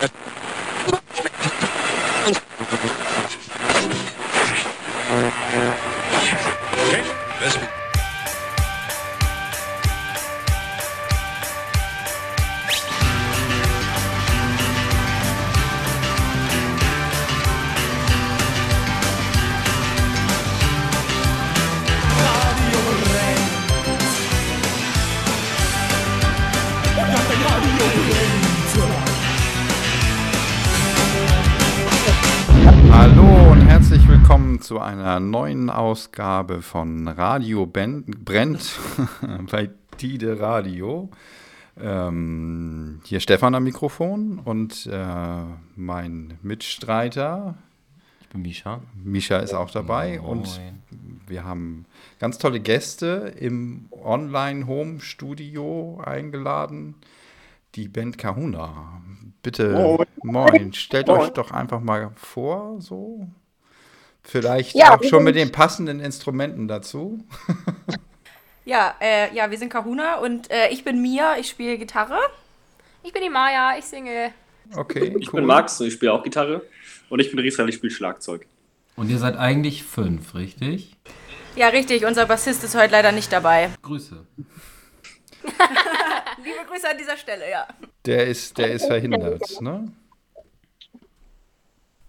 Thank you. Einer neuen Ausgabe von Radio ben Brennt bei Tide Radio. Ähm, hier Stefan am Mikrofon und äh, mein Mitstreiter. Ich bin Misha. Misha ist auch dabei Moin. und wir haben ganz tolle Gäste im Online-Home-Studio eingeladen. Die Band Kahuna. Bitte, Moin. moin, stellt Moin. euch doch einfach mal vor, so. Vielleicht Ja, auch schon mit den passenden Instrumenten dazu. Ja, äh, ja, wir sind Kahuna und äh, ich bin Mia, ich spiele Gitarre. Ich bin die Maya, ich singe. Okay, Ich bin Max, ich spiele auch Gitarre. Und ich bin Riesel, ich spiele Schlagzeug. Und ihr seid eigentlich fünf, richtig? Ja, richtig, unser Bassist ist heute leider nicht dabei. Grüße. Liebe Grüße an dieser Stelle, ja. Der ist, der ist verhindert, ne?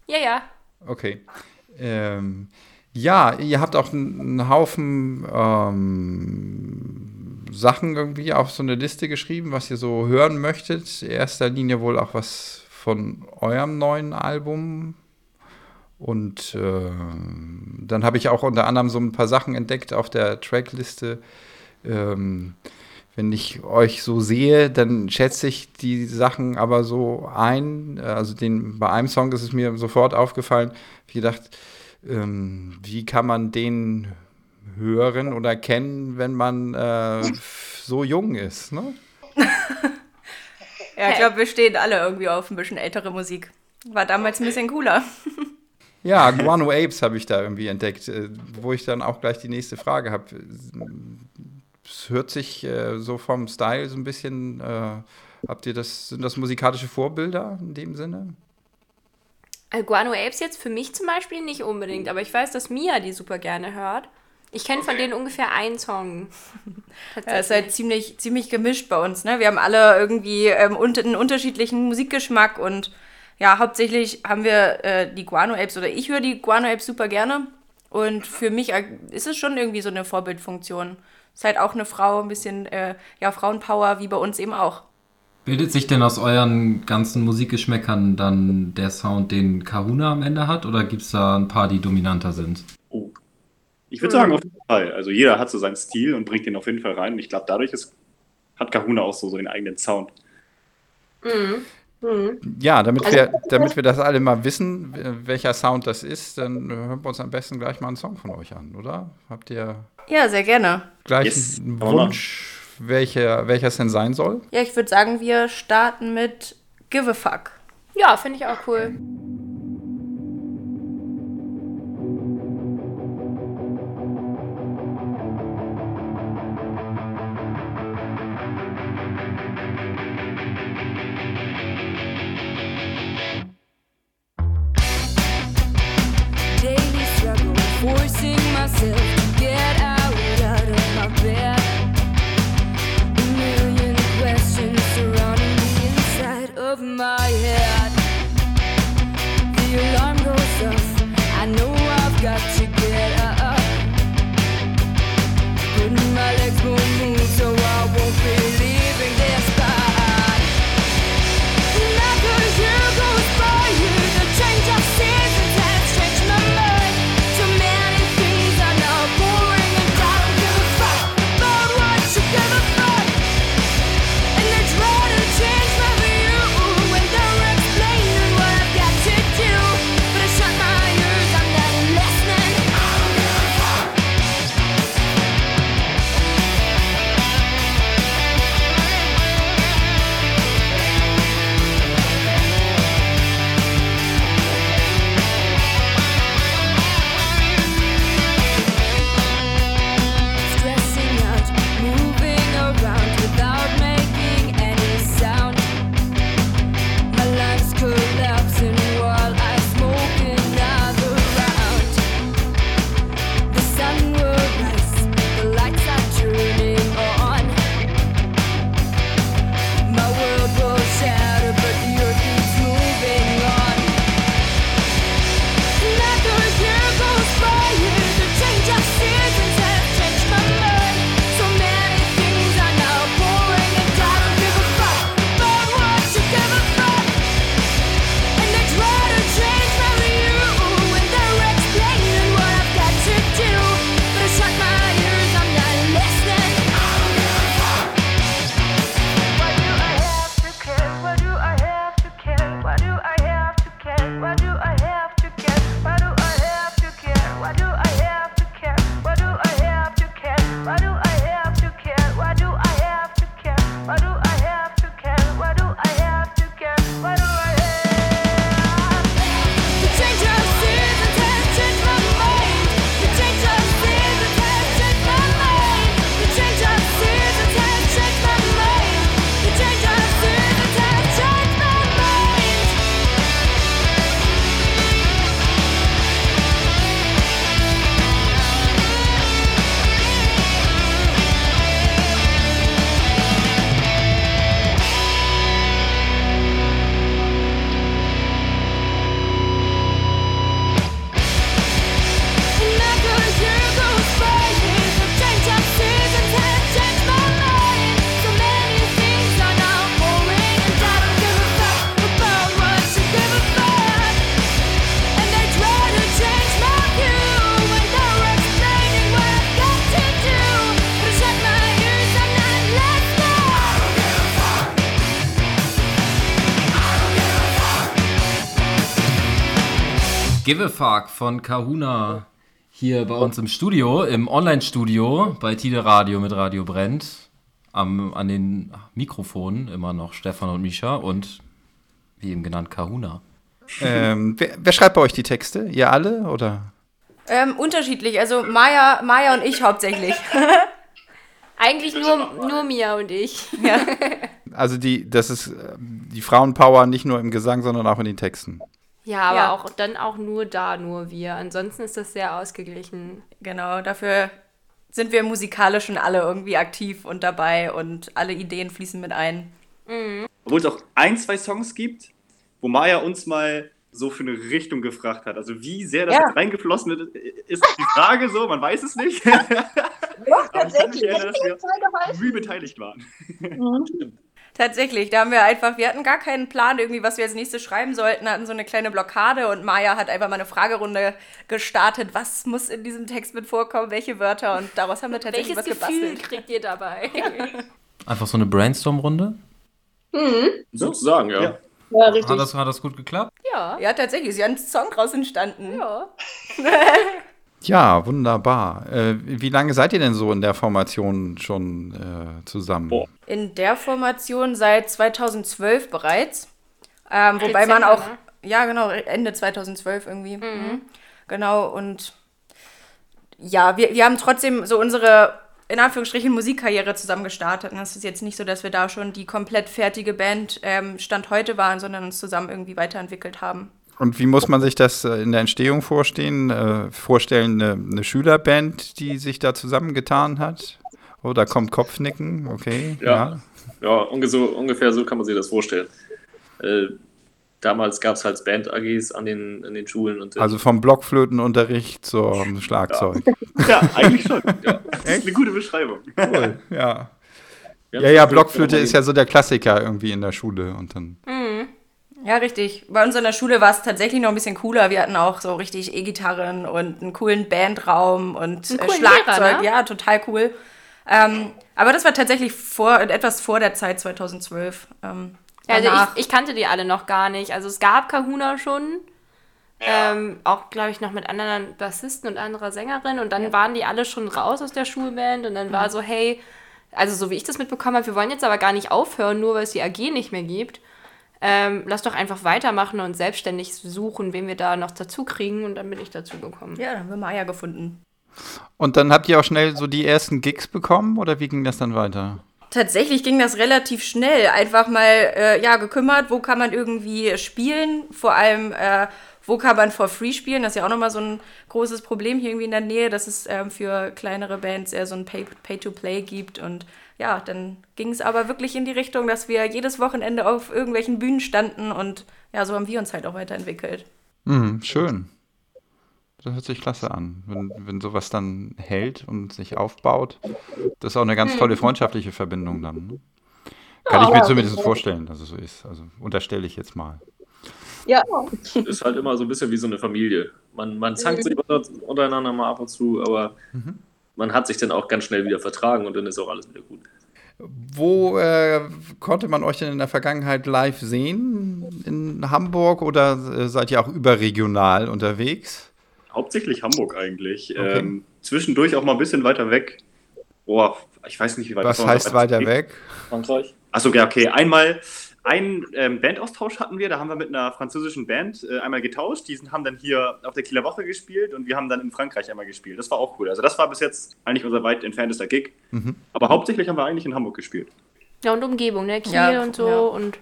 Ja, ja. Okay. Ähm, ja, ihr habt auch einen, Haufen ähm, Sachen irgendwie auf so eine Liste geschrieben, was ihr so hören möchtet. In erster Linie wohl auch was von eurem neuen Album. Und ähm, dann habe ich auch unter anderem so ein paar Sachen entdeckt auf der Trackliste. Ähm, wenn ich euch so sehe, dann schätze ich die Sachen aber so ein. Also den, bei einem Song ist es mir sofort aufgefallen, ich gedacht, ähm, wie kann man den hören oder kennen, wenn man äh, so jung ist, ne? Ja, ich glaube, wir stehen alle irgendwie auf ein bisschen ältere Musik. War damals ein bisschen cooler. Ja, Guano Apes habe ich da irgendwie entdeckt, äh, wo ich dann auch gleich die nächste Frage habe. Es hört sich äh, so vom Style so ein bisschen, äh, habt ihr das, sind das musikalische Vorbilder in dem Sinne? Guano Apes jetzt für mich zum Beispiel nicht unbedingt, aber ich weiß, dass Mia die super gerne hört. Ich kenne von denen ungefähr einen Song. Ja, ist halt ziemlich, ziemlich gemischt bei uns, ne? Wir haben alle irgendwie ähm, unter, einen unterschiedlichen Musikgeschmack und ja, hauptsächlich haben wir äh, die Guano Apes oder ich höre die Guano Apes super gerne. Und für mich äh, ist es schon irgendwie so eine Vorbildfunktion. Ist halt auch eine Frau, ein bisschen, äh, ja, Frauenpower, wie bei uns eben auch. Bildet sich denn aus euren ganzen Musikgeschmäckern dann der Sound, den Kahuna am Ende hat? Oder gibt es da ein paar, die dominanter sind? Oh. Ich würde sagen, auf jeden Fall. Also jeder hat so seinen Stil und bringt den auf jeden Fall rein. Und ich glaube, dadurch ist, hat Kahuna auch so, so den eigenen Sound. Ja, damit wir, damit wir das alle mal wissen, welcher Sound das ist, dann hören wir uns am besten gleich mal einen Song von euch an, oder? Habt ihr Ja, sehr gerne. gleich Yes, einen Wunsch, welcher, welcher es denn sein soll? Ja, ich würde sagen, wir starten mit Give a Fuck. Ja, finde ich auch cool. Give a Fuck von Kahuna hier bei uns im Studio, im Online-Studio bei Tide Radio mit Radio Brennt. Am, an den Mikrofonen immer noch Stefan und Misha und wie eben genannt Kahuna. Ähm, wer, wer schreibt bei euch die Texte? Ihr alle oder? Ähm, unterschiedlich, also Maya, Maya und ich hauptsächlich. Eigentlich nur, nur Mia und ich. ja. Also die, das ist äh, die Frauenpower nicht nur im Gesang, sondern auch in den Texten. Ja, aber Ja. auch dann auch nur da, nur wir. Ansonsten ist das sehr ausgeglichen. Genau, dafür sind wir musikalisch schon alle irgendwie aktiv und dabei und alle Ideen fließen mit ein. Obwohl es auch ein, zwei Songs gibt, wo Maya uns mal so für eine Richtung gefragt hat. Also wie sehr das Ja. jetzt reingeflossen ist, ist die Frage so, man weiß es nicht. Doch, Aber ich kann tatsächlich. mich erinnern, dass wir beteiligt waren. Tatsächlich, da haben wir einfach, wir hatten gar keinen Plan irgendwie, was wir als nächstes schreiben sollten, hatten so eine kleine Blockade und Maya hat einfach mal eine Fragerunde gestartet, was muss in diesem Text mit vorkommen, welche Wörter und daraus haben wir tatsächlich Welches was Gefühl gebastelt. kriegt ihr dabei? Einfach so eine Brainstorm-Runde. Sozusagen, ja. Ja. Ja, richtig. Hat das, hat das gut geklappt? ja. Ja, tatsächlich, ist ja ein Song draus entstanden. Ja. Ja, wunderbar. Äh, wie lange seid ihr denn so in der Formation schon äh, zusammen? Boah. In der Formation seit 2012 bereits. Ähm, wobei man auch, ne? ja genau, Ende 2012 irgendwie. Mhm. Genau, und ja, wir, wir haben trotzdem so unsere, in Anführungsstrichen, Musikkarriere zusammen gestartet. Und es ist jetzt nicht so, dass wir da schon die komplett fertige Band ähm, Stand heute waren, sondern uns zusammen irgendwie weiterentwickelt haben. Und wie muss man sich das äh, in der Entstehung vorstellen? Äh, vorstellen, eine, eine Schülerband, die sich da zusammengetan hat? Oh, da kommt Kopfnicken, okay. Ja. Ja, unge so, ungefähr so kann man sich das vorstellen. Äh, damals gab es halt Band-AGs an den, an den Schulen und äh, Also vom Blockflötenunterricht zum Schlagzeug. Ja, eigentlich schon. Ja. Das ist eine gute Beschreibung. Cool, ja. Ja, ja, Blockflöte ist ja so der Klassiker irgendwie in der Schule und dann. Ja, richtig. Bei uns in der Schule war es tatsächlich noch ein bisschen cooler. Wir hatten auch so richtig E-Gitarren und einen coolen Bandraum und äh, coolen Schlagzeug. Lehrer, ne? Ja, total cool. Ähm, aber das war tatsächlich vor, etwas vor der Zeit 2012. Ähm, Ja, also ich, ich kannte die alle noch gar nicht. Also es gab Kahuna schon. Ähm, auch, glaube ich, noch mit anderen Bassisten und anderer Sängerin. Und dann waren die alle schon raus aus der Schulband. Und dann war so, hey, also so wie ich das mitbekommen habe, wir wollen jetzt aber gar nicht aufhören, nur weil es die AG nicht mehr gibt. Ähm, lass doch einfach weitermachen und selbstständig suchen, wen wir da noch dazu kriegen. Und dann bin ich dazu gekommen. ja, dann haben wir Maya gefunden. Und dann habt ihr auch schnell so die ersten Gigs bekommen oder wie ging das dann weiter? Tatsächlich ging das relativ schnell. Einfach mal äh, ja, gekümmert, wo kann man irgendwie spielen. Vor allem, äh, wo kann man for free spielen. Das ist ja auch nochmal so ein großes Problem hier irgendwie in der Nähe, dass es ähm, für kleinere Bands eher so ein Pay- Pay-to-Play gibt. Und ja, dann ging es aber wirklich in die Richtung, dass wir jedes Wochenende auf irgendwelchen Bühnen standen. Und ja, so haben wir uns halt auch weiterentwickelt. Mhm, schön. Das hört sich klasse an. Wenn, wenn sowas dann hält und sich aufbaut, das ist auch eine ganz tolle freundschaftliche Verbindung dann. Ne? Kann ich mir zumindest vorstellen, dass es so ist. Also unterstelle ich jetzt mal. Ja, ist halt immer so ein bisschen wie so eine Familie. Man, man zankt sich unter- untereinander mal ab und zu, aber man hat sich dann auch ganz schnell wieder vertragen und dann ist auch alles wieder gut. Wo äh, konnte man euch denn in der Vergangenheit live sehen? In Hamburg oder äh, seid ihr auch überregional unterwegs? Hauptsächlich Hamburg eigentlich. Okay. Ähm, zwischendurch auch mal ein bisschen weiter weg. Boah, ich weiß nicht, wie weit Was heißt weiter weg? Frankreich? Achso, ja, okay. Einmal einen ähm, Bandaustausch hatten wir, da haben wir mit einer französischen Band äh, einmal getauscht. Die sind- haben dann hier auf der Kieler Woche gespielt und wir haben dann in Frankreich einmal gespielt. Das war auch cool. Also das war bis jetzt eigentlich unser weit entferntester Gig. Mhm. Aber hauptsächlich haben wir eigentlich in Hamburg gespielt. Ja, und Umgebung, ne? Kiel Ja, und so. ja. Und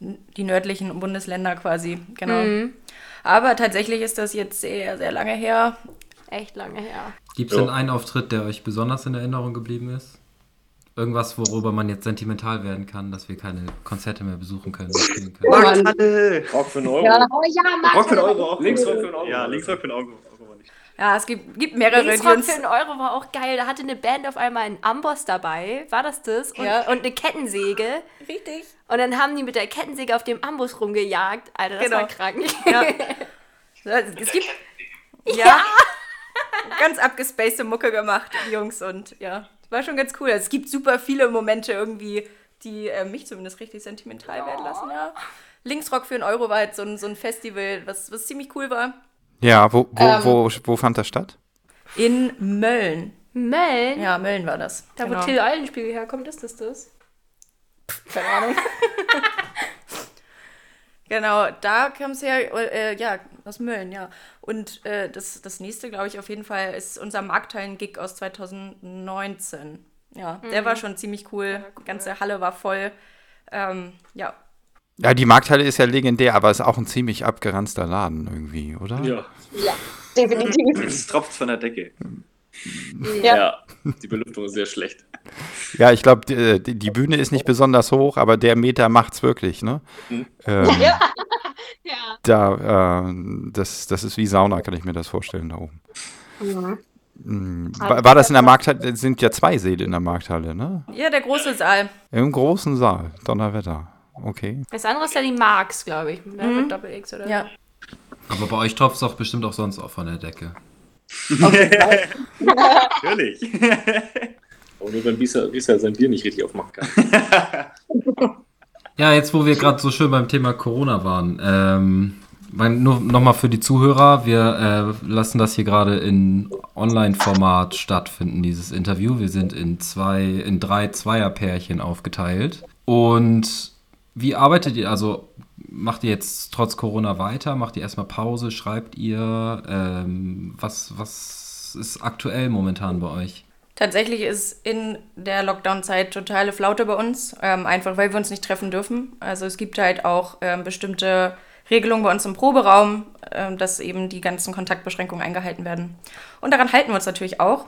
Die nördlichen Bundesländer quasi, genau. Mhm. Aber tatsächlich ist das jetzt sehr, sehr lange her. echt lange her. Gibt es denn einen Auftritt, der euch besonders in Erinnerung geblieben ist? Irgendwas, worüber man jetzt sentimental werden kann, dass wir keine Konzerte mehr besuchen können, können. Markthalle! Rock für einen Euro. ja, oh ja. Rock für einen Euro auch. Links Rock für einen Euro. Ja, links Rock für einen Euro. Ja, es gibt, gibt mehrere, die Linksrock uns... für einen Euro war auch geil. Da hatte eine Band auf einmal einen Amboss dabei. War das das? Und, Ja. und eine Kettensäge. Richtig. Und dann haben die mit der Kettensäge auf dem Amboss rumgejagt. Alter, das Genau. war krank. Ja. Es gibt... Ja. Ganz abgespacede Mucke gemacht, die Jungs. Und ja, war schon ganz cool. Also es gibt super viele Momente irgendwie, die äh, mich zumindest richtig sentimental werden lassen, ja. Linksrock für einen Euro war halt so ein, so ein Festival, was, was ziemlich cool war. Ja, wo, wo, Ähm. wo, wo fand das statt? In Mölln. Mölln? Ja, Mölln war das. Da, genau. wo Till Eulenspiegel herkommt, ist das das? Keine Ahnung. genau, da kam es her, äh, ja, aus Mölln, ja. Und äh, das, das nächste, glaube ich, auf jeden Fall ist unser Markthallen-Gig aus 2019. Ja, der war schon ziemlich cool. Die ganze Halle war voll. Ähm, ja, Ja, die Markthalle ist ja legendär, aber ist auch ein ziemlich abgeranzter Laden irgendwie, oder? Ja. Ja, definitiv. Es tropft von der Decke. Ja. ja. Die Belüftung ist sehr schlecht. Ja, ich glaube, die, die die Bühne ist nicht besonders hoch, aber der Meter macht's wirklich, ne? Mhm. Ähm, Ja. ja. Da, äh, das, das ist wie Sauna, kann ich mir das vorstellen da oben. Mhm. Mm, War, war das in der Markthalle? Es sind ja zwei Säle in der Markthalle, ne? ja der große Saal. Im großen Saal, Donnerwetter. Okay. Das andere ist ja die Marx, glaube ich. Ja, Mit Doppel-X oder Ja. Aber bei euch tropft es doch bestimmt auch sonst auch von der Decke. Natürlich. Aber nur wenn Bisa, Bisa sein Bier nicht richtig aufmachen kann. Ja, jetzt wo wir gerade so schön beim Thema Corona waren, ähm, mein, nur nochmal für die Zuhörer, wir äh, lassen das hier gerade in Online-Format stattfinden, dieses Interview. Wir sind in zwei, in drei Zweierpärchen aufgeteilt. Und wie arbeitet ihr, also macht ihr jetzt trotz Corona weiter? Macht ihr erstmal Pause? Schreibt ihr? Ähm, was, was ist aktuell momentan bei euch? Tatsächlich ist in der Lockdown-Zeit totale Flaute bei uns, ähm, einfach weil wir uns nicht treffen dürfen. Also es gibt halt auch ähm, bestimmte Regelungen bei uns im Proberaum, ähm, dass eben die ganzen Kontaktbeschränkungen eingehalten werden. Und daran halten wir uns natürlich auch.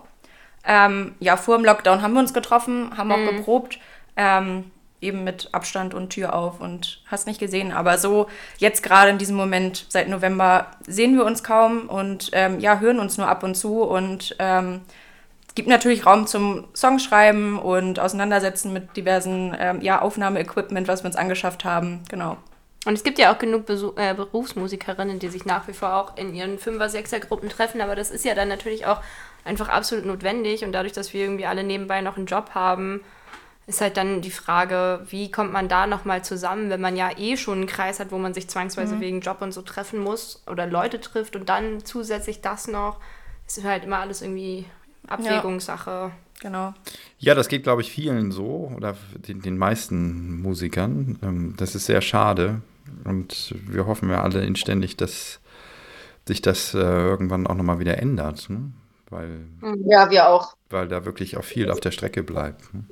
Ähm, ja, vor dem Lockdown haben wir uns getroffen, haben auch geprobt, ähm, eben mit Abstand und Tür auf und hast nicht gesehen. Aber so jetzt gerade in diesem Moment, seit November, sehen wir uns kaum und ähm, ja, hören uns nur ab und zu und ähm, gibt natürlich Raum zum Songschreiben und Auseinandersetzen mit diversen ähm, ja, Aufnahmeequipment, was wir uns angeschafft haben. Genau. Und es gibt ja auch genug Besu äh, Berufsmusikerinnen, die sich nach wie vor auch in ihren Fünfer-, Sechser-Gruppen treffen, aber das ist ja dann natürlich auch einfach absolut notwendig und dadurch, dass wir irgendwie alle nebenbei noch einen Job haben, ist halt dann die Frage, wie kommt man da nochmal zusammen, wenn man ja eh schon einen Kreis hat, wo man sich zwangsweise wegen Job und so treffen muss oder Leute trifft und dann zusätzlich das noch, ist halt immer alles irgendwie Abwägungssache. Genau. Ja, das geht, glaube ich, vielen so oder den, den meisten Musikern. Ähm, das ist sehr schade. Und wir hoffen ja alle inständig, dass sich das äh, irgendwann auch nochmal wieder ändert. Ne? Weil, Ja, wir auch. weil da wirklich auch viel auf der Strecke bleibt. Ne?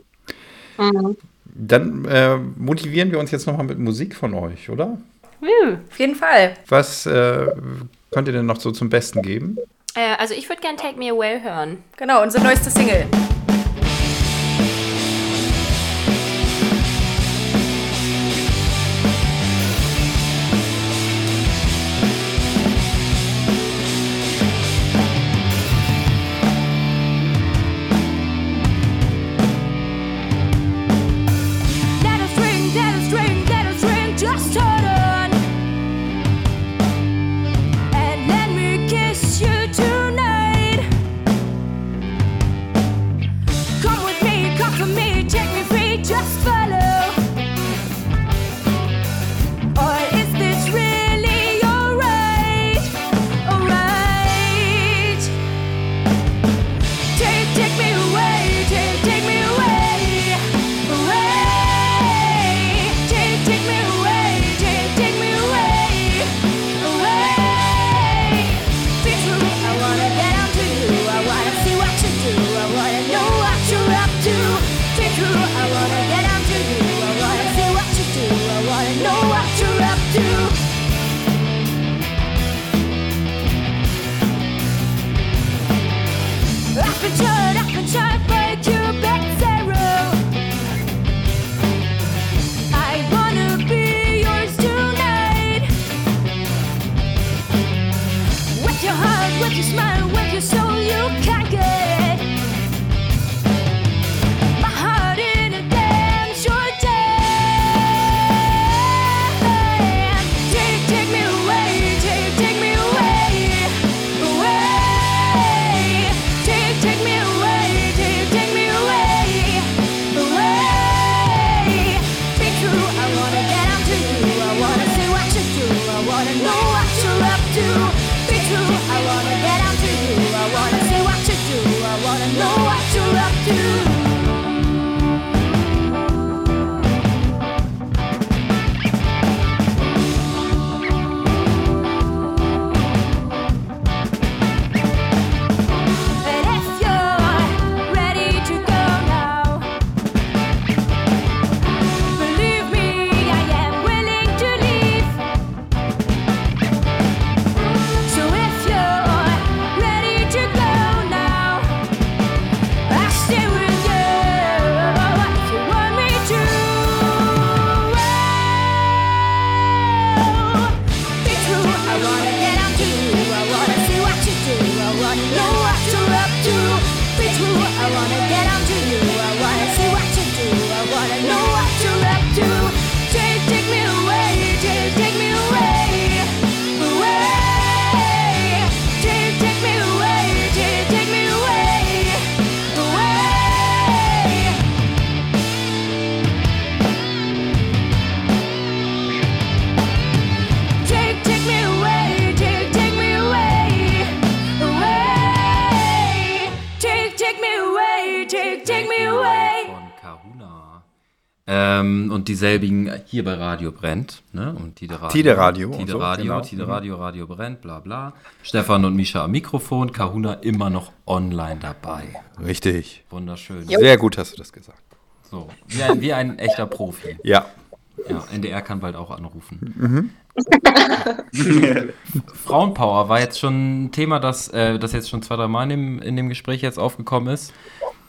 Mhm. Dann äh, motivieren wir uns jetzt nochmal mit Musik von euch, oder? Woo. Auf jeden Fall. Was äh, könnt ihr denn noch so zum Besten geben? Äh, also ich würde gerne Take Me Away hören. Genau, unsere neueste Single. Und dieselbigen hier bei Radio Brennt. Ne? Und Tide Radio. Tide Radio Tide so, Radio, genau. Tide Radio, Radio Brennt, bla bla. Stefan und Misha am Mikrofon, Kahuna immer noch online dabei. Richtig. Wunderschön. Sehr gut hast du das gesagt. So, wie ein, wie ein echter Profi. Ja. Ja, NDR kann bald auch anrufen. Frauenpower war jetzt schon ein Thema, das, äh, das jetzt schon zwei, drei Mal in dem, in dem Gespräch jetzt aufgekommen ist.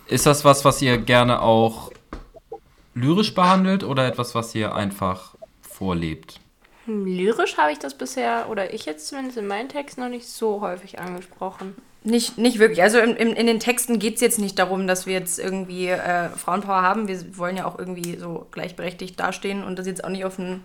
Ist das was, was ihr gerne auch lyrisch behandelt oder etwas, was ihr einfach vorlebt? Hm, Lyrisch habe ich das bisher, oder ich jetzt zumindest in meinen Texten noch nicht so häufig angesprochen. Nicht, nicht wirklich. Also in, in, in den Texten geht es jetzt nicht darum, dass wir jetzt irgendwie äh, Frauenpower haben. Wir wollen ja auch irgendwie so gleichberechtigt dastehen und das jetzt auch nicht auf ein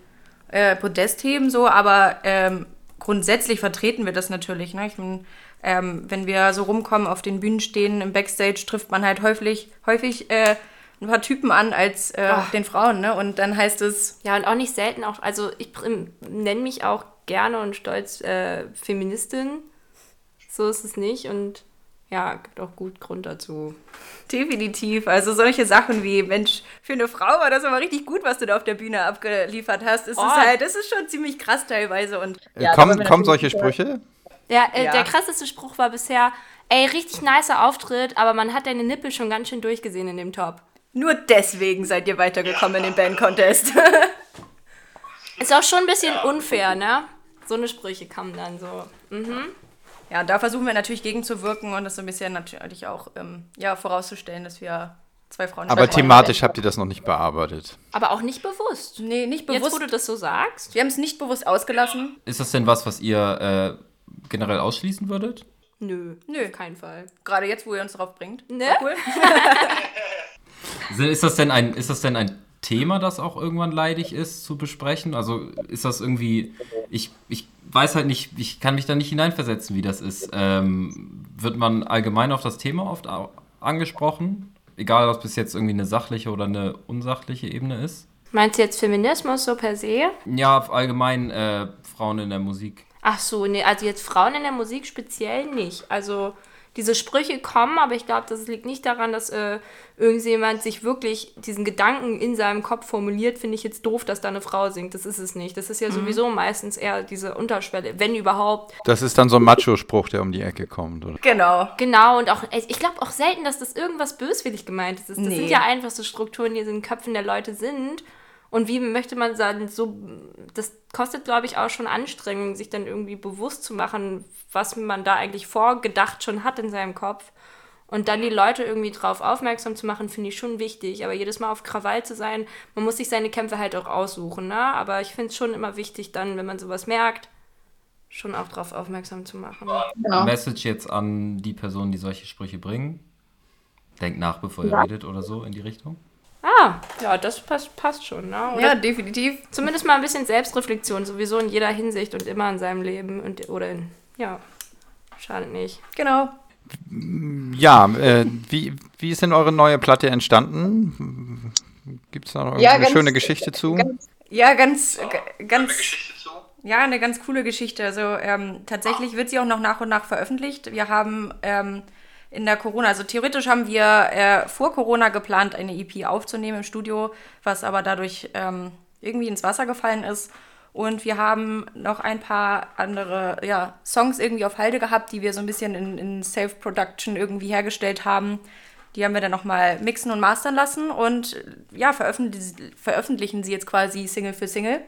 äh, Podest heben, so, aber ähm, grundsätzlich vertreten wir das natürlich. Ne? Ich mein, ähm, wenn wir so rumkommen, auf den Bühnen stehen, im Backstage trifft man halt häufig, häufig äh, ein paar Typen an als äh, Ach. den Frauen, ne? Und dann heißt es, Ja, und auch nicht selten auch, also ich nenne mich auch gerne und stolz äh, Feministin. So ist es nicht und ja, gibt auch gut Grund dazu. Definitiv. Also solche Sachen wie, Mensch, für eine Frau war das aber richtig gut, was du da auf der Bühne abgeliefert hast. Es Oh. ist halt, das ist schon ziemlich krass teilweise. Und Äh, Ja, kommen kommen solche Sprüche? Der, äh, Ja. der krasseste Spruch war bisher, ey, richtig nicer Auftritt, aber man hat deine Nippel schon ganz schön durchgesehen in dem Top. Nur deswegen seid ihr weitergekommen in den Band Contest. Ist auch schon ein bisschen unfair, ne? So eine Sprüche kamen dann so. Mhm. ja, und da versuchen wir natürlich gegenzuwirken und das so ein bisschen natürlich auch ähm, ja, vorauszustellen, dass wir zwei Frauen Aber thematisch habt ihr das noch nicht bearbeitet. Aber auch nicht bewusst. Nee, nicht Jetzt, bewusst. wo du das so sagst. wir haben es nicht bewusst ausgelassen. Ist das denn was, was ihr äh, generell ausschließen würdet? Nö, Nö. auf keinen Fall. Gerade jetzt, wo ihr uns darauf bringt. Ne? War Cool. Ist das denn ein, ist das denn ein Thema, das auch irgendwann leidig ist zu besprechen? Also ist das irgendwie, ich, ich weiß halt nicht, ich kann mich da nicht hineinversetzen, wie das ist. Ähm, wird man allgemein auf das Thema oft angesprochen? Egal, ob es jetzt irgendwie eine sachliche oder eine unsachliche Ebene ist? Meinst du jetzt Feminismus so per se? Ja, allgemein äh, Frauen in der Musik. Ach so, nee, also jetzt Frauen in der Musik speziell nicht. Also diese Sprüche kommen, aber ich glaube, das liegt nicht daran, dass äh, irgendjemand sich wirklich diesen Gedanken in seinem Kopf formuliert, finde ich jetzt doof, dass da eine Frau singt. Das ist es nicht. Das ist ja sowieso meistens eher diese Unterschwelle, wenn überhaupt. Das ist dann so ein Macho-Spruch, der um die Ecke kommt. Oder? Genau. Genau, und auch, ich glaube auch selten, dass das irgendwas böswillig gemeint ist. Das Nee. sind ja einfach so Strukturen, die in den Köpfen der Leute sind. Und wie möchte man sagen, so, das kostet, glaube ich, auch schon Anstrengung, sich dann irgendwie bewusst zu machen, was man da eigentlich vorgedacht schon hat in seinem Kopf. Und dann die Leute irgendwie drauf aufmerksam zu machen, finde ich schon wichtig. Aber jedes Mal auf Krawall zu sein, man muss sich seine Kämpfe halt auch aussuchen. Ne? Aber ich finde es schon immer wichtig, dann, wenn man sowas merkt, schon auch drauf aufmerksam zu machen. Genau. Message jetzt an die Personen, die solche Sprüche bringen. Denkt nach, bevor ihr Ja. redet oder so in die Richtung. Ah, ja, das passt, passt schon. Ne? Oder Ja, definitiv. Zumindest mal ein bisschen Selbstreflexion, sowieso in jeder Hinsicht und immer in seinem Leben und oder in, ja, schadet nicht. Genau. Ja, äh, wie, wie ist denn eure neue Platte entstanden? Gibt es da noch Ja, eine ganz- schöne Geschichte zu? ganz- Ja, ganz, g- ganz. Ja, eine ganz coole Geschichte. Also ähm, tatsächlich wird sie auch noch nach und nach veröffentlicht. Wir haben ähm, in der Corona, also theoretisch haben wir äh, vor Corona geplant, eine EP aufzunehmen im Studio, was aber dadurch ähm, irgendwie ins Wasser gefallen ist. Und wir haben noch ein paar andere ja, Songs irgendwie auf Halde gehabt, die wir so ein bisschen in, in Self-Production irgendwie hergestellt haben. Die haben wir dann nochmal mixen und mastern lassen und ja, veröffentlichen, veröffentlichen sie jetzt quasi Single für Single.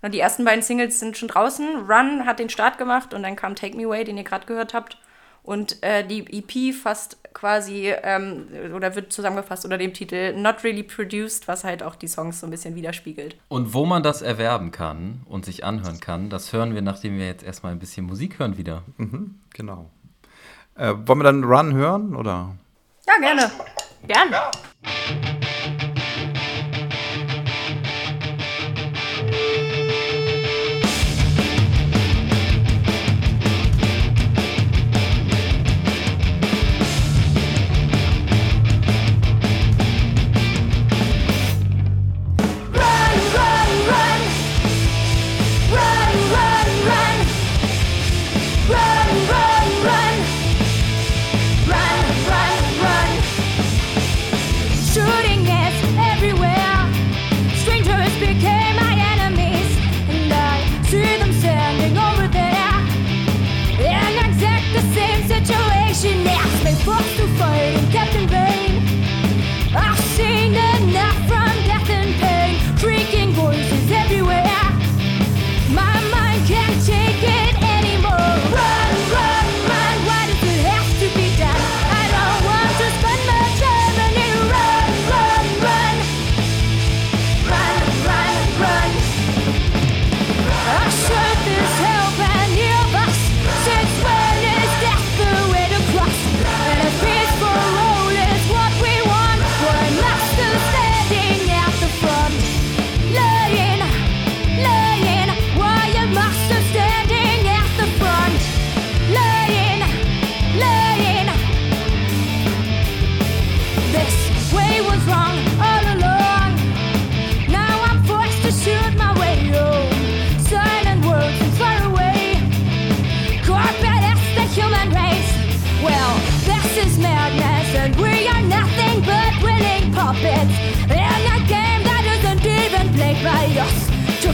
Na, die ersten beiden Singles sind schon draußen. Run hat den Start gemacht und dann kam Take Me Away, den ihr gerade gehört habt. Und äh, die EP fasst quasi ähm, oder wird zusammengefasst unter dem Titel Not Really Produced, was halt auch die Songs so ein bisschen widerspiegelt. Und wo man das erwerben kann und sich anhören kann, das hören wir, nachdem wir jetzt erstmal ein bisschen Musik hören wieder. Genau. Äh, wollen wir dann Run hören? Oder? Ja, gerne. Gern. Should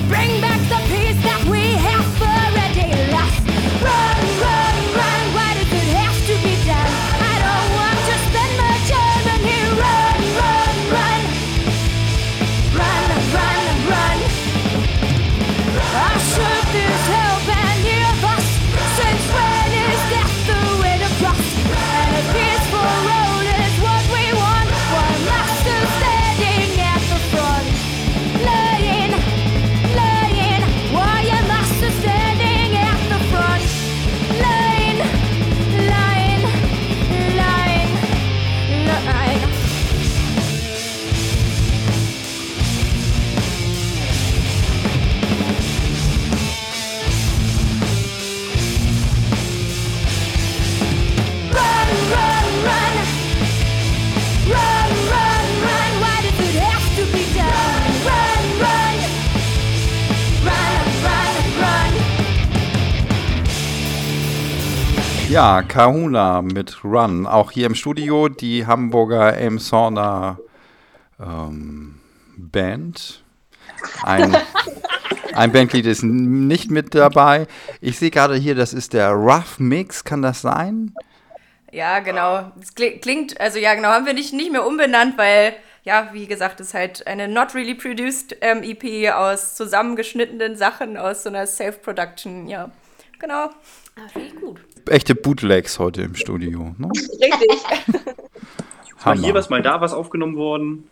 Bring back the Ja, Kahuna mit Run. Auch hier im Studio die Hamburger Elmshorner ähm, Band. Ein, ein Bandglied ist nicht mit dabei. Ich sehe gerade hier, das ist der Rough Mix. Kann das sein? Ja, genau. Es kli- klingt, also ja, genau, haben wir nicht, nicht mehr umbenannt, weil, ja, wie gesagt, es ist halt eine not really produced ähm, EP aus zusammengeschnittenen Sachen aus so einer Self-Production, ja. Genau. Ah, finde ich gut. Echte Bootlegs heute im Studio. Ne? Richtig. Mal hier was, mal da was aufgenommen worden.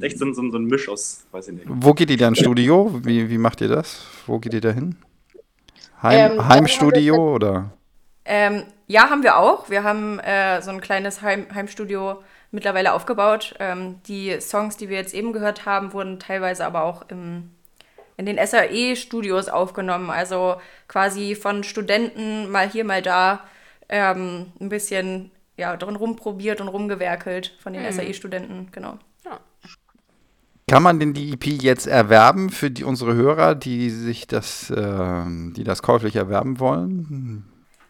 Echt so, ein- so, so ein Misch aus, weiß ich nicht. Wo geht ihr da ins Studio? Wie, wie macht ihr das? Wo geht ihr da hin? Heim, Ähm, Heimstudio oder? Ähm, ja, haben wir auch. Wir haben äh, so ein kleines Heim Heimstudio mittlerweile aufgebaut. Ähm, die Songs, die wir jetzt eben gehört haben, wurden teilweise aber auch im, in den SAE-Studios aufgenommen. Also quasi von Studenten mal hier, mal da ähm, ein bisschen ja, drin rumprobiert und rumgewerkelt von den SAE-Studenten, genau. Kann man denn die EP jetzt erwerben für die, unsere Hörer, die sich das, ähm, die das käuflich erwerben wollen?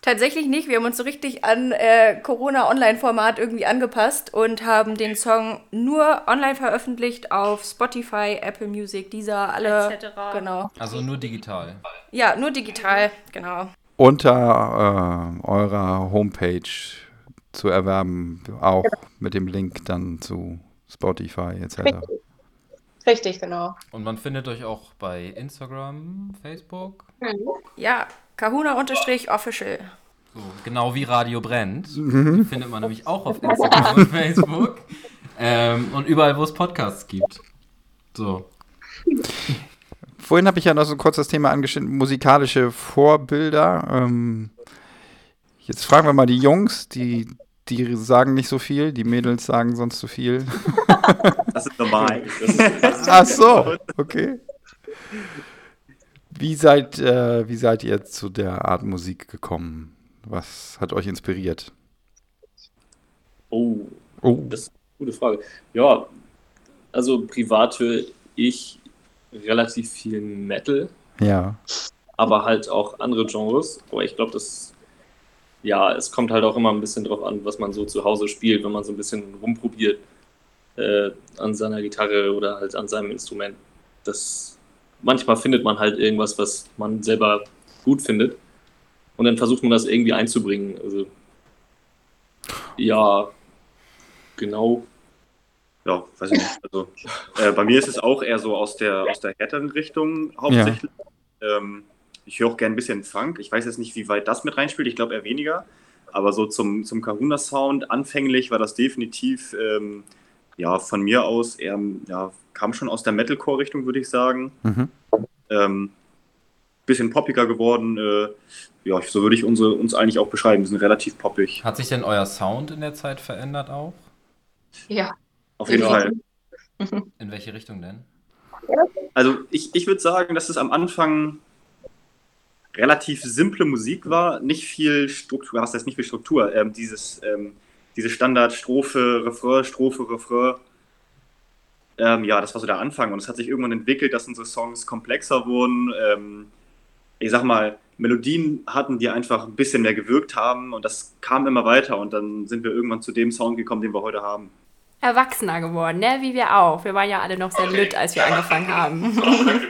Tatsächlich nicht. Wir haben uns so richtig an äh, Corona-Online-Format irgendwie angepasst und haben den Song nur online veröffentlicht auf Spotify, Apple Music, Deezer, alle. Etc.. Genau. Also nur digital. Ja, nur digital, genau. Unter äh, eurer Homepage zu erwerben, auch mit dem Link dann zu Spotify etc. Richtig, genau. Und man findet euch auch bei Instagram, Facebook. Ja, Kahuna-Official. So, genau wie Radio Brennt. Die findet man nämlich auch auf Instagram und Facebook. Ähm, und überall, wo es Podcasts gibt. So. Vorhin habe ich ja noch so kurz das Thema angeschnitten, musikalische Vorbilder. Ähm, jetzt fragen wir mal die Jungs, die, die sagen nicht so viel, die Mädels sagen sonst so viel. Das ist normal. Ach so, okay. Wie seid, äh, wie seid ihr zu der Art Musik gekommen? Was hat euch inspiriert? Oh, Oh, das ist eine gute Frage. Ja, also privat höre ich relativ viel Metal, ja. aber halt auch andere Genres. Aber ich glaube, das, ja, es kommt halt auch immer ein bisschen drauf an, was man so zu Hause spielt, wenn man so ein bisschen rumprobiert äh, an seiner Gitarre oder halt an seinem Instrument. Das, manchmal findet man halt irgendwas, was man selber gut findet. Und dann versucht man das irgendwie einzubringen. Also, ja, genau. Ja, weiß ich nicht. Also, äh, bei mir ist es auch eher so aus der, aus der härteren Richtung hauptsächlich. Ähm, ich höre auch gerne ein bisschen Funk. Ich weiß jetzt nicht, wie weit das mit reinspielt. Ich glaube eher weniger. Aber so zum, zum Kahuna-Sound, anfänglich war das definitiv ähm, ja, von mir aus eher, ja, kam schon aus der Metalcore-Richtung, würde ich sagen. Mhm. Ähm, bisschen poppiger geworden. Äh, ja, so würde ich unsere, uns eigentlich auch beschreiben. Wir sind relativ poppig. Hat sich denn euer Sound in der Zeit verändert auch? Ja. Auf jeden Fall. In welche Richtung denn? Also ich, ich würde sagen, dass es am Anfang relativ simple Musik war, nicht viel Struktur, was heißt nicht viel Struktur, ähm, dieses, ähm, diese Standard-Strophe, Refrain, Strophe, Refrain. Ähm, ja, das war so der Anfang und es hat sich irgendwann entwickelt, dass unsere Songs komplexer wurden. Ähm, ich sag mal, Melodien hatten, die einfach ein bisschen mehr gewirkt haben und das kam immer weiter und dann sind wir irgendwann zu dem Sound gekommen, den wir heute haben. Erwachsener geworden, ne? Wie wir auch. Wir waren ja alle noch sehr lütt, als wir angefangen haben.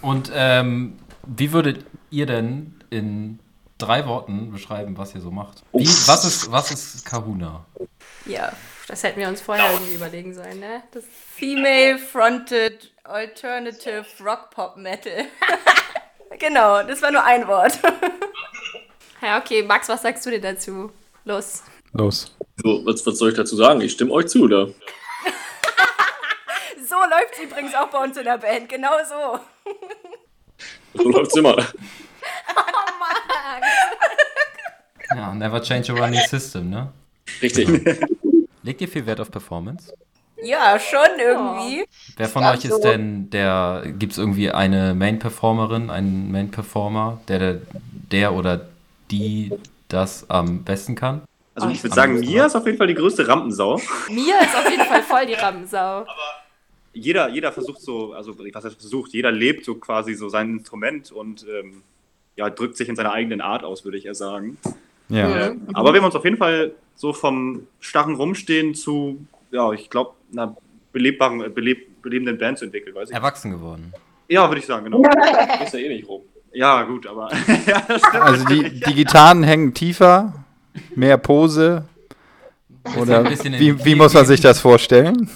Und ähm, wie würdet ihr denn in drei Worten beschreiben, was ihr so macht? Wie, was, ist, was ist Kahuna? Ja, das hätten wir uns vorher irgendwie überlegen sollen, ne? Das, Female-fronted Alternative Rock Pop Metal. genau, das war nur ein Wort. ja, okay, Max, was sagst du dir dazu? Los. Los. So, was, was soll ich dazu sagen? Ich stimme euch zu, da. So läuft es übrigens auch bei uns in der Band, genau so. So läuft's immer. Ja, never change a running system, ne? Richtig. Legt ihr viel Wert auf Performance? Ja, schon irgendwie. Wer von Ja, euch ist so. denn der, gibt es irgendwie eine Main-Performerin, einen Main-Performer, der, der, der oder die das am besten kann? Also ich würde sagen, Mia ist auf jeden Fall die größte Rampensau. Mia ist auf jeden Fall voll die Rampensau. Jeder, jeder versucht so, also was heißt versucht, jeder lebt so quasi so sein Instrument und ähm, ja, drückt sich in seiner eigenen Art aus, würde ich eher sagen. Ja. Aber wir haben uns auf jeden Fall so vom starren Rumstehen zu, ja, ich glaube, einer belebbaren, äh, beleb, belebenden Band zu entwickeln, weiß ich. Erwachsen geworden. Ja, würde ich sagen, genau. Ist ja eh nicht rum. Ja, gut, aber. ja, Also die, die Gitarren hängen tiefer, mehr Pose. Oder ein bisschen in- wie, wie muss man sich das vorstellen?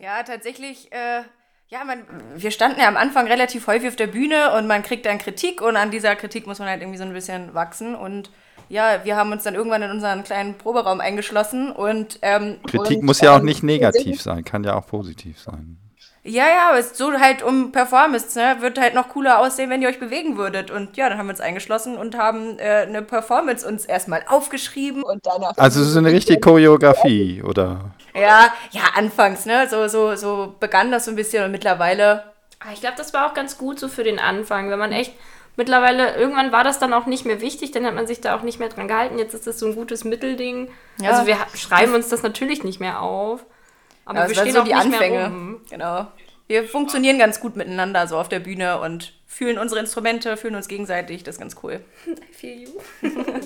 Ja, tatsächlich, äh, ja, man, wir standen ja am Anfang relativ häufig auf der Bühne und man kriegt dann Kritik und an dieser Kritik muss man halt irgendwie so ein bisschen wachsen und ja, wir haben uns dann irgendwann in unseren kleinen Proberaum eingeschlossen und ähm, Kritik Und, muss ja auch ähm, nicht negativ sein, kann ja auch positiv sein. ja, ja, aber es ist so halt um Performance, ne, wird halt noch cooler aussehen, wenn ihr euch bewegen würdet und ja, dann haben wir uns eingeschlossen und haben äh, eine Performance uns erstmal aufgeschrieben Und danach. Also so eine richtige Choreografie, oder? Ja, ja, anfangs, ne? So, so, so begann das so ein bisschen und mittlerweile. Ah, ich glaube, das war auch ganz gut so für den Anfang, wenn man echt mittlerweile, irgendwann war das dann auch nicht mehr wichtig, dann hat man sich da auch nicht mehr dran gehalten. Jetzt ist das so ein gutes Mittelding. Ja. Also wir schreiben uns das natürlich nicht mehr auf. Aber Ja, wir stehen so auch die nicht Anfänge. mehr rum. Genau. Wir funktionieren ganz gut miteinander so auf der Bühne und fühlen unsere Instrumente, fühlen uns gegenseitig. Das ist ganz cool. I feel you.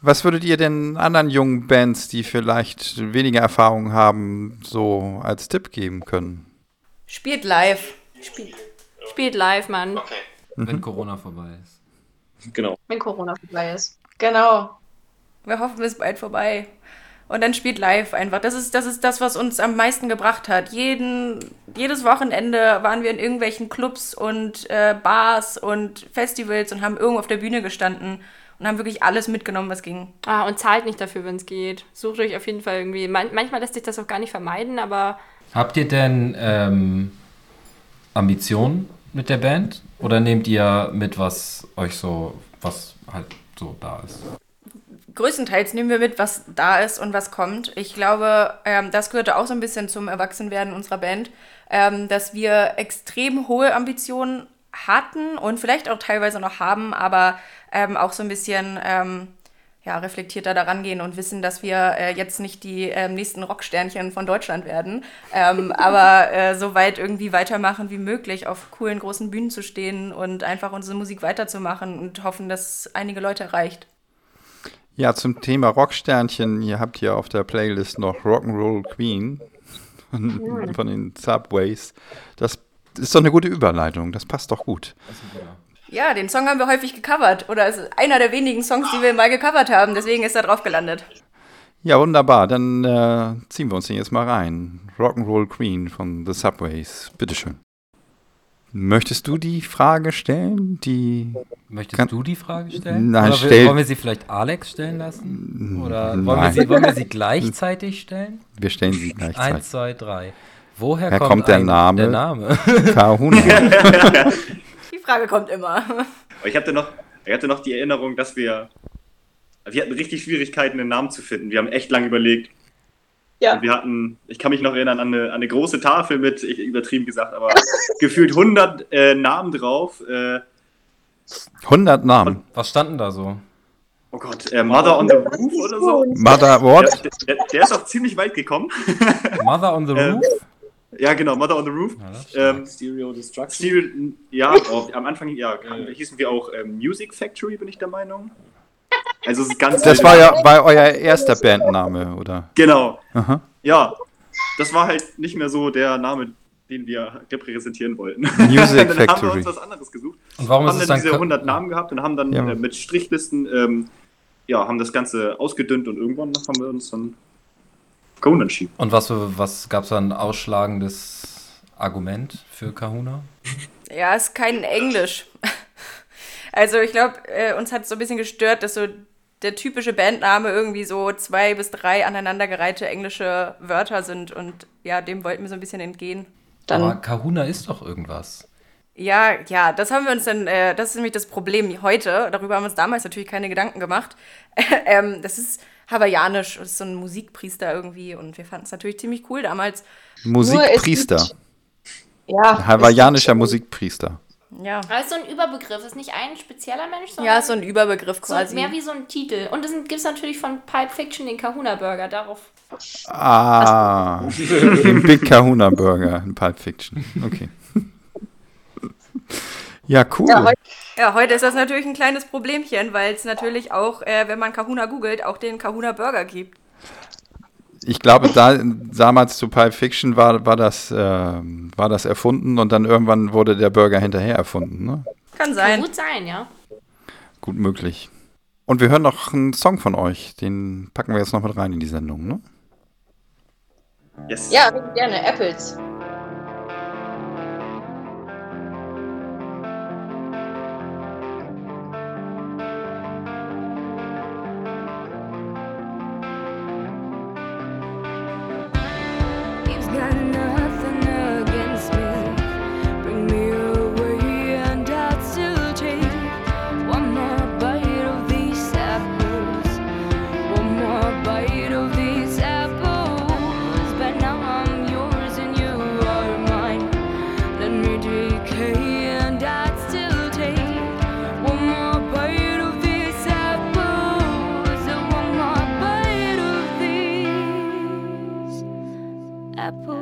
Was würdet ihr denn anderen jungen Bands, die vielleicht weniger Erfahrung haben, so als Tipp geben können? Spielt live. Spielt, spielt live, Mann. Wenn Corona vorbei ist. Genau. Wenn Corona vorbei ist. Genau. Wir hoffen, es ist bald vorbei. Und dann spielt live einfach. Das ist, das ist das, was uns am meisten gebracht hat. Jeden, jedes Wochenende waren wir in irgendwelchen Clubs und äh, Bars und Festivals und haben irgendwo auf der Bühne gestanden und haben wirklich alles mitgenommen, was ging. Ah, und zahlt nicht dafür, wenn es geht. Sucht euch auf jeden Fall irgendwie. Man manchmal lässt sich das auch gar nicht vermeiden, aber Habt ihr denn ähm, Ambitionen mit der Band? Oder nehmt ihr mit, was euch so, was halt so da ist? größtenteils nehmen wir mit, was da ist und was kommt. Ich glaube, ähm, das gehörte auch so ein bisschen zum Erwachsenwerden unserer Band, ähm, dass wir extrem hohe Ambitionen hatten und vielleicht auch teilweise noch haben, aber ähm, auch so ein bisschen ähm, ja, reflektierter daran gehen und wissen, dass wir äh, jetzt nicht die ähm, nächsten Rocksternchen von Deutschland werden, ähm, aber äh, so weit irgendwie weitermachen wie möglich, auf coolen großen Bühnen zu stehen und einfach unsere Musik weiterzumachen und hoffen, dass einige Leute erreicht. Ja, zum Thema Rocksternchen, ihr habt hier auf der Playlist noch Rock'n'Roll Queen von, von den Subways. Das ist doch eine gute Überleitung, das passt doch gut. Ja, den Song haben wir häufig gecovert. Oder es ist einer der wenigen Songs, die wir mal gecovert haben. Deswegen ist er drauf gelandet. Ja, wunderbar, dann äh, ziehen wir uns den jetzt mal rein. Rock'n'Roll Queen von The Subways, bitteschön. Möchtest du die Frage stellen? Die Möchtest Kann- du die Frage stellen? Nein, Oder stell- wollen wir sie vielleicht Alex stellen lassen? Oder wollen wir, sie, wollen wir sie gleichzeitig stellen? wir stellen sie gleichzeitig. Eins, zwei, drei. Woher Woher kommt, kommt der ein- Name? Der Name. Kahuna. Frage kommt immer. Ich hatte noch, ich hatte noch die Erinnerung, dass wir. Wir hatten richtig Schwierigkeiten, einen Namen zu finden. Wir haben echt lange überlegt. Ja. Und wir hatten, ich kann mich noch erinnern, an eine, an eine große Tafel mit, ich, übertrieben gesagt, aber gefühlt 100 äh, Namen drauf. Äh, 100 Namen. Was standen da so? oh Gott, äh, Mother on the Roof oder so. Mother Der, what? der, der ist auch ziemlich weit gekommen. Mother on the Ähm, Roof? Ja, genau, Mother on the Roof. Ja, das Ähm, Stereo Destruction. Stil, ja, oh, am Anfang ja, hießen wir auch ähm, Music Factory, bin ich der Meinung. Also es ist ganz Das war ja war euer erster Bandname, oder? Genau. Aha. Ja, das war halt nicht mehr so der Name, den wir repräsentieren wollten. Music dann haben wir Factory. uns was anderes gesucht. Und warum ist haben es dann dann diese Ka- 100 Namen gehabt und haben dann Ja. äh, mit Strichlisten, ähm, ja, haben das Ganze ausgedünnt und irgendwann haben wir uns dann Kahuna entschieden. Und was, was gab es da ein ausschlagendes Argument für Kahuna? Ja, ist kein Englisch. Also ich glaube, äh, uns hat so ein bisschen gestört, dass so der typische Bandname irgendwie so zwei bis drei aneinandergereihte englische Wörter sind und ja, dem wollten wir so ein bisschen entgehen. Dann Aber Kahuna ist doch irgendwas. Ja, ja, das haben wir uns dann, äh, das ist nämlich das Problem heute. Darüber haben wir uns damals natürlich keine Gedanken gemacht. ähm, das ist hawaiianisch, ist so ein Musikpriester irgendwie und wir fanden es natürlich ziemlich cool damals. Musikpriester. Ja, Hawaiianischer Musikpriester. Ja, Aber es ist so ein Überbegriff, ist nicht ein spezieller Mensch, sondern ja, ist so ein Überbegriff so quasi. mehr wie so ein Titel. Und es gibt es natürlich von Pipe Fiction den Kahuna Burger, darauf. Ah, den Big Kahuna Burger in Pulp Fiction. Okay. Ja, cool. Ja, heute- Ja, heute ist das natürlich ein kleines Problemchen, weil es natürlich auch, äh, wenn man Kahuna googelt, auch den Kahuna Burger gibt. Ich glaube, da, damals zu Pulp Fiction war, war, das, ähm, war das erfunden und dann irgendwann wurde der Burger hinterher erfunden. Ne? Kann Kann sein. gut sein, ja. Gut möglich. Und wir hören noch einen Song von euch. Den packen wir jetzt noch mit rein in die Sendung. Ne? Yes. ja, gerne, Apples. apple.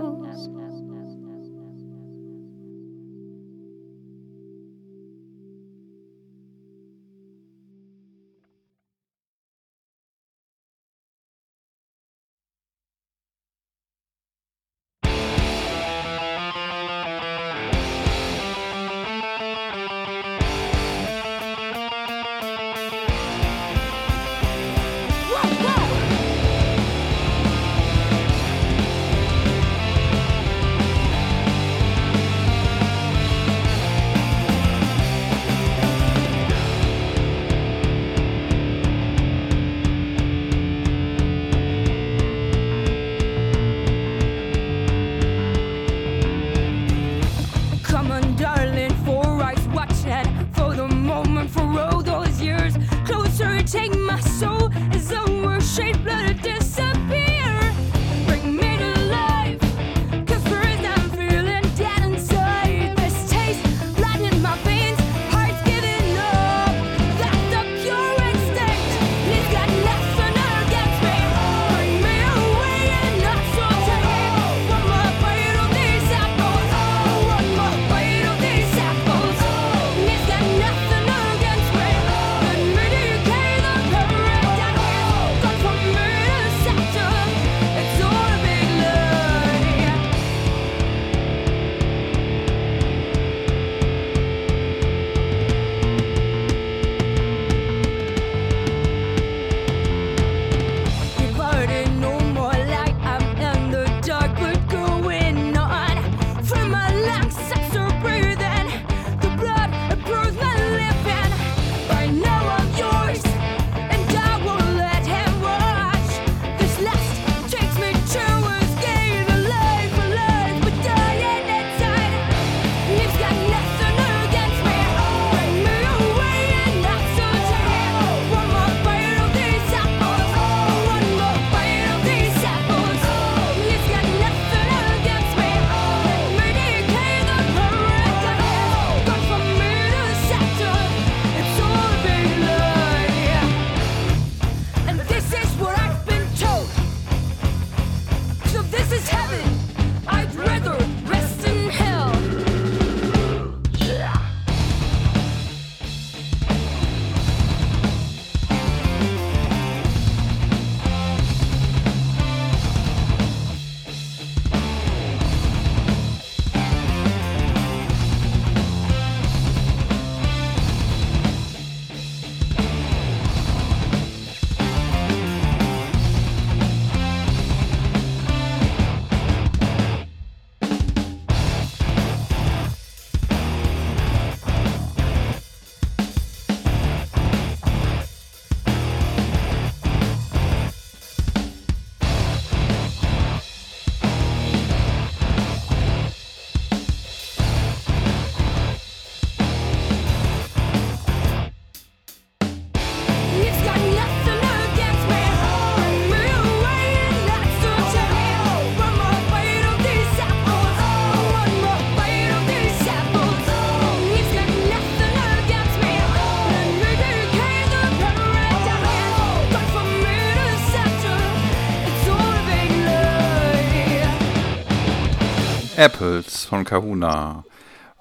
Kahuna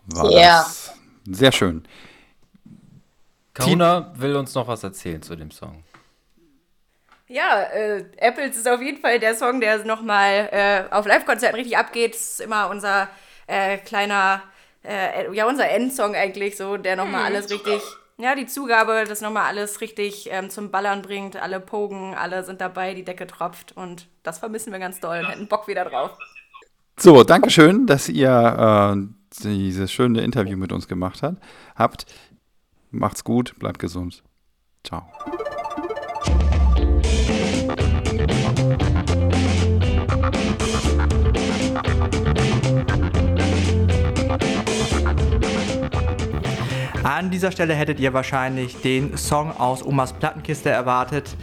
war Ja. das. Sehr schön. Kahuna will uns noch was erzählen zu dem Song. Ja, äh, Apples ist auf jeden Fall der Song, der nochmal äh, auf Live-Konzerten richtig abgeht. Das ist immer unser äh, kleiner, äh, ja, unser Endsong eigentlich so, der nochmal alles richtig, ja, die Zugabe, das nochmal alles richtig ähm, zum Ballern bringt. Alle pogen, alle sind dabei, die Decke tropft und das vermissen wir ganz doll und hätten Bock wieder drauf. So, Dankeschön, dass ihr äh, dieses schöne Interview mit uns gemacht habt. Macht's gut, bleibt gesund. Ciao. An dieser Stelle hättet ihr wahrscheinlich den Song aus Omas Plattenkiste erwartet.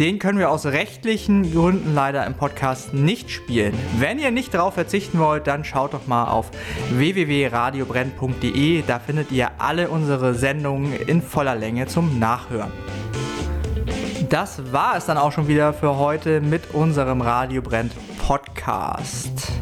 Den können wir aus rechtlichen Gründen leider im Podcast nicht spielen. Wenn ihr nicht darauf verzichten wollt, dann schaut doch mal auf www.radiobrenn.de. Da findet ihr alle unsere Sendungen in voller Länge zum Nachhören. Das war es dann auch schon wieder für heute mit unserem Radio Brennt Podcast.